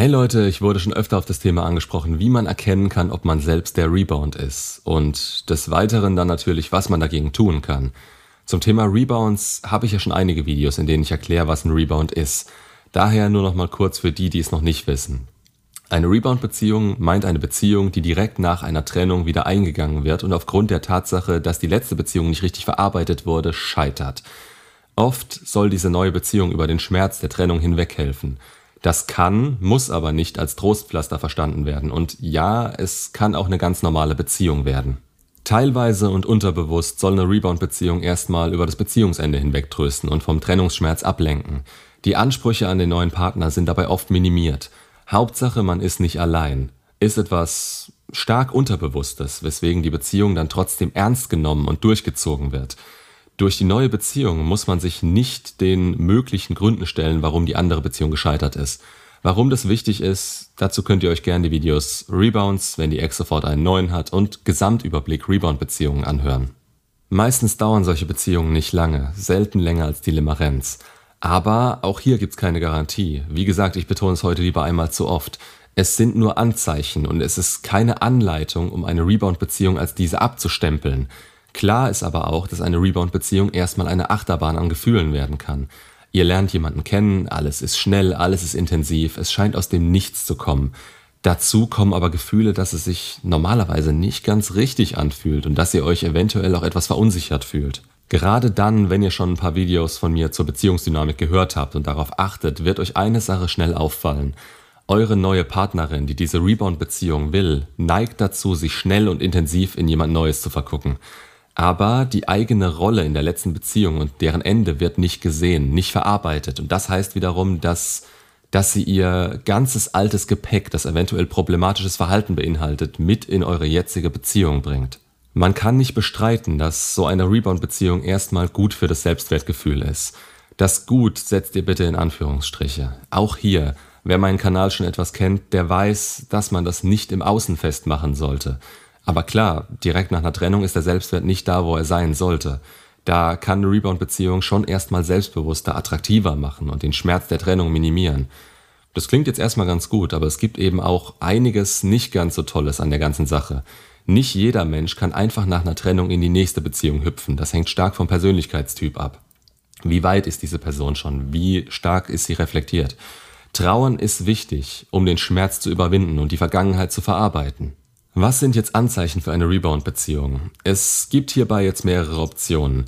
Hey Leute, ich wurde schon öfter auf das Thema angesprochen, wie man erkennen kann, ob man selbst der Rebound ist. Und des Weiteren dann natürlich, was man dagegen tun kann. Zum Thema Rebounds habe ich ja schon einige Videos, in denen ich erkläre, was ein Rebound ist. Daher nur noch mal kurz für die, die es noch nicht wissen. Eine Rebound-Beziehung meint eine Beziehung, die direkt nach einer Trennung wieder eingegangen wird und aufgrund der Tatsache, dass die letzte Beziehung nicht richtig verarbeitet wurde, scheitert. Oft soll diese neue Beziehung über den Schmerz der Trennung hinweghelfen. Das kann, muss aber nicht als Trostpflaster verstanden werden. Und ja, es kann auch eine ganz normale Beziehung werden. Teilweise und unterbewusst soll eine Rebound-Beziehung erstmal über das Beziehungsende hinweg trösten und vom Trennungsschmerz ablenken. Die Ansprüche an den neuen Partner sind dabei oft minimiert. Hauptsache, man ist nicht allein. Ist etwas stark Unterbewusstes, weswegen die Beziehung dann trotzdem ernst genommen und durchgezogen wird. Durch die neue Beziehung muss man sich nicht den möglichen Gründen stellen, warum die andere Beziehung gescheitert ist. Warum das wichtig ist, dazu könnt ihr euch gerne die Videos Rebounds, wenn die Ex sofort einen neuen hat, und Gesamtüberblick Rebound-Beziehungen anhören. Meistens dauern solche Beziehungen nicht lange, selten länger als die Limerenz. Aber auch hier gibt's keine Garantie. Wie gesagt, ich betone es heute lieber einmal zu oft. Es sind nur Anzeichen und es ist keine Anleitung, um eine Rebound-Beziehung als diese abzustempeln. Klar ist aber auch, dass eine Rebound-Beziehung erstmal eine Achterbahn an Gefühlen werden kann. Ihr lernt jemanden kennen, alles ist schnell, alles ist intensiv, es scheint aus dem Nichts zu kommen. Dazu kommen aber Gefühle, dass es sich normalerweise nicht ganz richtig anfühlt und dass ihr euch eventuell auch etwas verunsichert fühlt. Gerade dann, wenn ihr schon ein paar Videos von mir zur Beziehungsdynamik gehört habt und darauf achtet, wird euch eine Sache schnell auffallen. Eure neue Partnerin, die diese Rebound-Beziehung will, neigt dazu, sich schnell und intensiv in jemand Neues zu vergucken. Aber die eigene Rolle in der letzten Beziehung und deren Ende wird nicht gesehen, nicht verarbeitet. Und das heißt wiederum, dass, dass sie ihr ganzes altes Gepäck, das eventuell problematisches Verhalten beinhaltet, mit in eure jetzige Beziehung bringt. Man kann nicht bestreiten, dass so eine Rebound-Beziehung erstmal gut für das Selbstwertgefühl ist. Das Gut setzt ihr bitte in Anführungsstriche. Auch hier, wer meinen Kanal schon etwas kennt, der weiß, dass man das nicht im Außen festmachen sollte. Aber klar, direkt nach einer Trennung ist der Selbstwert nicht da, wo er sein sollte. Da kann eine Rebound-Beziehung schon erstmal selbstbewusster, attraktiver machen und den Schmerz der Trennung minimieren. Das klingt jetzt erstmal ganz gut, aber es gibt eben auch einiges nicht ganz so Tolles an der ganzen Sache. Nicht jeder Mensch kann einfach nach einer Trennung in die nächste Beziehung hüpfen. Das hängt stark vom Persönlichkeitstyp ab. Wie weit ist diese Person schon? Wie stark ist sie reflektiert? Trauern ist wichtig, um den Schmerz zu überwinden und die Vergangenheit zu verarbeiten. Was sind jetzt Anzeichen für eine Rebound-Beziehung? Es gibt hierbei jetzt mehrere Optionen.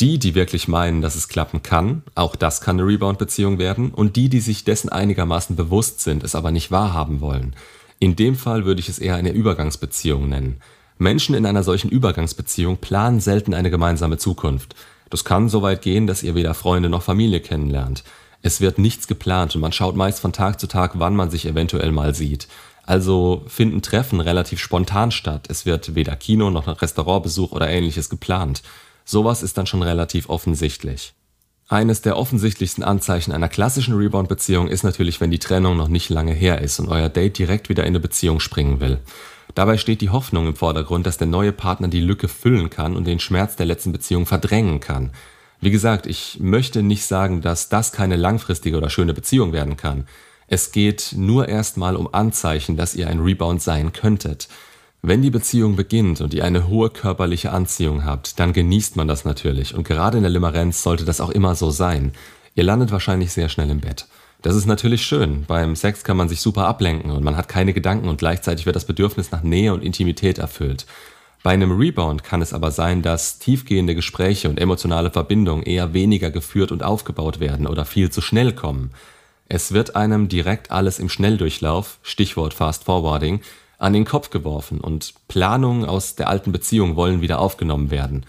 Die, die wirklich meinen, dass es klappen kann, auch das kann eine Rebound-Beziehung werden, und die, die sich dessen einigermaßen bewusst sind, es aber nicht wahrhaben wollen. In dem Fall würde ich es eher eine Übergangsbeziehung nennen. Menschen in einer solchen Übergangsbeziehung planen selten eine gemeinsame Zukunft. Das kann so weit gehen, dass ihr weder Freunde noch Familie kennenlernt. Es wird nichts geplant und man schaut meist von Tag zu Tag, wann man sich eventuell mal sieht. Also finden Treffen relativ spontan statt. Es wird weder Kino noch Restaurantbesuch oder ähnliches geplant. Sowas ist dann schon relativ offensichtlich. Eines der offensichtlichsten Anzeichen einer klassischen Rebound-Beziehung ist natürlich, wenn die Trennung noch nicht lange her ist und euer Date direkt wieder in eine Beziehung springen will. Dabei steht die Hoffnung im Vordergrund, dass der neue Partner die Lücke füllen kann und den Schmerz der letzten Beziehung verdrängen kann. Wie gesagt, ich möchte nicht sagen, dass das keine langfristige oder schöne Beziehung werden kann. Es geht nur erstmal um Anzeichen, dass ihr ein Rebound sein könntet. Wenn die Beziehung beginnt und ihr eine hohe körperliche Anziehung habt, dann genießt man das natürlich und gerade in der Limerenz sollte das auch immer so sein. Ihr landet wahrscheinlich sehr schnell im Bett. Das ist natürlich schön. Beim Sex kann man sich super ablenken und man hat keine Gedanken und gleichzeitig wird das Bedürfnis nach Nähe und Intimität erfüllt. Bei einem Rebound kann es aber sein, dass tiefgehende Gespräche und emotionale Verbindungen eher weniger geführt und aufgebaut werden oder viel zu schnell kommen. Es wird einem direkt alles im Schnelldurchlauf (Stichwort Fast Forwarding) an den Kopf geworfen und Planungen aus der alten Beziehung wollen wieder aufgenommen werden.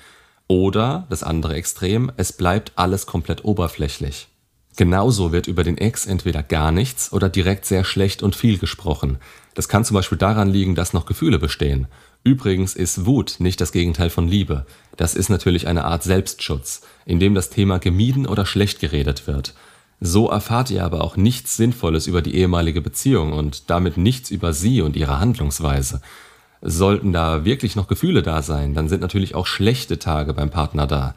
Oder das andere Extrem, es bleibt alles komplett oberflächlich. Genauso wird über den Ex entweder gar nichts oder direkt sehr schlecht und viel gesprochen. Das kann zum Beispiel daran liegen, dass noch Gefühle bestehen. Übrigens ist Wut nicht das Gegenteil von Liebe. Das ist natürlich eine Art Selbstschutz, in dem das Thema gemieden oder schlecht geredet wird so erfahrt ihr aber auch nichts Sinnvolles über die ehemalige Beziehung und damit nichts über sie und ihre Handlungsweise. Sollten da wirklich noch Gefühle da sein, dann sind natürlich auch schlechte Tage beim Partner da.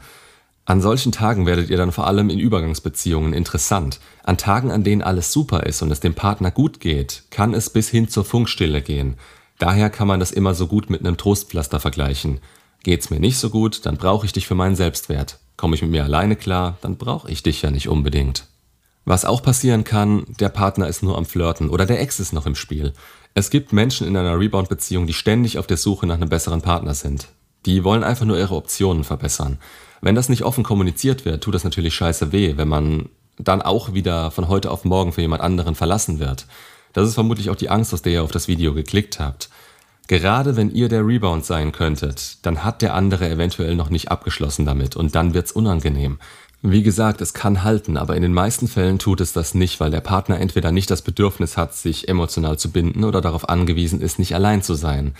An solchen Tagen werdet ihr dann vor allem in Übergangsbeziehungen interessant. An Tagen, an denen alles super ist und es dem Partner gut geht, kann es bis hin zur Funkstille gehen. Daher kann man das immer so gut mit einem Trostpflaster vergleichen. Geht's mir nicht so gut, dann brauche ich dich für meinen Selbstwert. Komme ich mit mir alleine klar, dann brauche ich dich ja nicht unbedingt. Was auch passieren kann, der Partner ist nur am Flirten oder der Ex ist noch im Spiel. Es gibt Menschen in einer Rebound-Beziehung, die ständig auf der Suche nach einem besseren Partner sind. Die wollen einfach nur ihre Optionen verbessern. Wenn das nicht offen kommuniziert wird, tut das natürlich scheiße weh, wenn man dann auch wieder von heute auf morgen für jemand anderen verlassen wird. Das ist vermutlich auch die Angst, aus der ihr auf das Video geklickt habt. Gerade wenn ihr der Rebound sein könntet, dann hat der andere eventuell noch nicht abgeschlossen damit und dann wird's unangenehm. Wie gesagt, es kann halten, aber in den meisten Fällen tut es das nicht, weil der Partner entweder nicht das Bedürfnis hat, sich emotional zu binden oder darauf angewiesen ist, nicht allein zu sein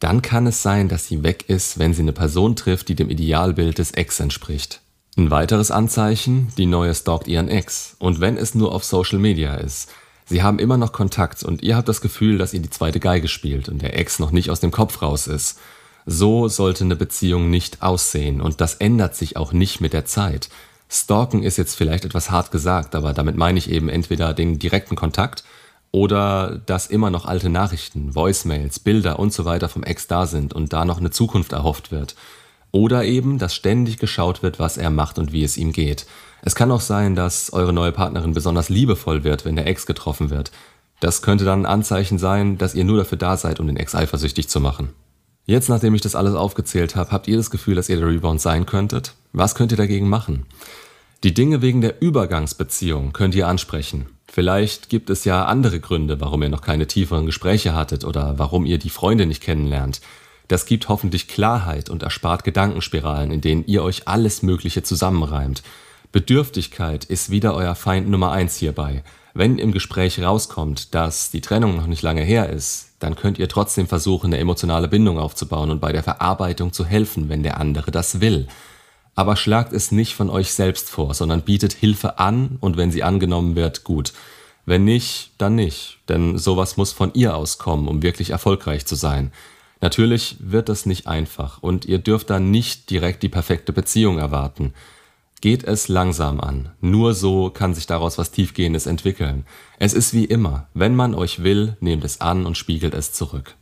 dann kann es sein, dass sie weg ist, wenn sie eine Person trifft, die dem Idealbild des Ex entspricht. Ein weiteres Anzeichen, die neue stalkt ihren Ex. Und wenn es nur auf Social Media ist. Sie haben immer noch Kontakt und ihr habt das Gefühl, dass ihr die zweite Geige spielt und der Ex noch nicht aus dem Kopf raus ist. So sollte eine Beziehung nicht aussehen und das ändert sich auch nicht mit der Zeit. Stalken ist jetzt vielleicht etwas hart gesagt, aber damit meine ich eben entweder den direkten Kontakt oder dass immer noch alte Nachrichten, Voicemails, Bilder und so weiter vom Ex da sind und da noch eine Zukunft erhofft wird. Oder eben, dass ständig geschaut wird, was er macht und wie es ihm geht. Es kann auch sein, dass eure neue Partnerin besonders liebevoll wird, wenn der Ex getroffen wird. Das könnte dann ein Anzeichen sein, dass ihr nur dafür da seid, um den Ex eifersüchtig zu machen. Jetzt, nachdem ich das alles aufgezählt habe, habt ihr das Gefühl, dass ihr der Rebound sein könntet? Was könnt ihr dagegen machen? Die Dinge wegen der Übergangsbeziehung könnt ihr ansprechen. Vielleicht gibt es ja andere Gründe, warum ihr noch keine tieferen Gespräche hattet oder warum ihr die Freunde nicht kennenlernt. Das gibt hoffentlich Klarheit und erspart Gedankenspiralen, in denen ihr euch alles Mögliche zusammenreimt. Bedürftigkeit ist wieder euer Feind Nummer eins hierbei. Wenn im Gespräch rauskommt, dass die Trennung noch nicht lange her ist, dann könnt ihr trotzdem versuchen, eine emotionale Bindung aufzubauen und bei der Verarbeitung zu helfen, wenn der andere das will aber schlagt es nicht von euch selbst vor, sondern bietet Hilfe an und wenn sie angenommen wird, gut. Wenn nicht, dann nicht, denn sowas muss von ihr auskommen, um wirklich erfolgreich zu sein. Natürlich wird das nicht einfach und ihr dürft dann nicht direkt die perfekte Beziehung erwarten. Geht es langsam an. Nur so kann sich daraus was Tiefgehendes entwickeln. Es ist wie immer, wenn man euch will, nehmt es an und spiegelt es zurück.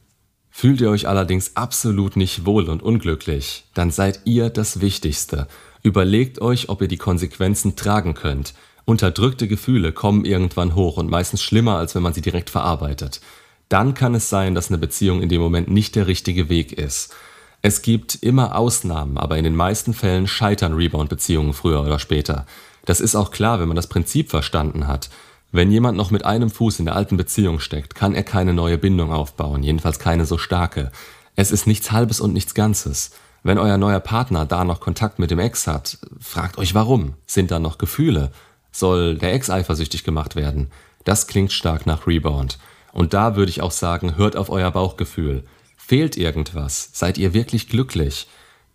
Fühlt ihr euch allerdings absolut nicht wohl und unglücklich, dann seid ihr das Wichtigste. Überlegt euch, ob ihr die Konsequenzen tragen könnt. Unterdrückte Gefühle kommen irgendwann hoch und meistens schlimmer, als wenn man sie direkt verarbeitet. Dann kann es sein, dass eine Beziehung in dem Moment nicht der richtige Weg ist. Es gibt immer Ausnahmen, aber in den meisten Fällen scheitern Rebound-Beziehungen früher oder später. Das ist auch klar, wenn man das Prinzip verstanden hat. Wenn jemand noch mit einem Fuß in der alten Beziehung steckt, kann er keine neue Bindung aufbauen, jedenfalls keine so starke. Es ist nichts Halbes und nichts Ganzes. Wenn euer neuer Partner da noch Kontakt mit dem Ex hat, fragt euch warum. Sind da noch Gefühle? Soll der Ex eifersüchtig gemacht werden? Das klingt stark nach Rebound. Und da würde ich auch sagen, hört auf euer Bauchgefühl. Fehlt irgendwas? Seid ihr wirklich glücklich?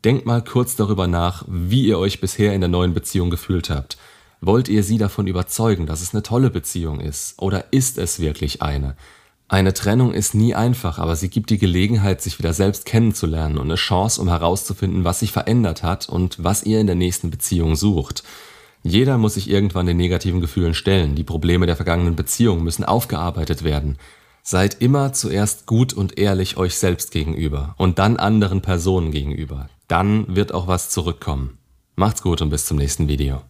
Denkt mal kurz darüber nach, wie ihr euch bisher in der neuen Beziehung gefühlt habt. Wollt ihr sie davon überzeugen, dass es eine tolle Beziehung ist? Oder ist es wirklich eine? Eine Trennung ist nie einfach, aber sie gibt die Gelegenheit, sich wieder selbst kennenzulernen und eine Chance, um herauszufinden, was sich verändert hat und was ihr in der nächsten Beziehung sucht. Jeder muss sich irgendwann den negativen Gefühlen stellen, die Probleme der vergangenen Beziehung müssen aufgearbeitet werden. Seid immer zuerst gut und ehrlich euch selbst gegenüber und dann anderen Personen gegenüber. Dann wird auch was zurückkommen. Macht's gut und bis zum nächsten Video.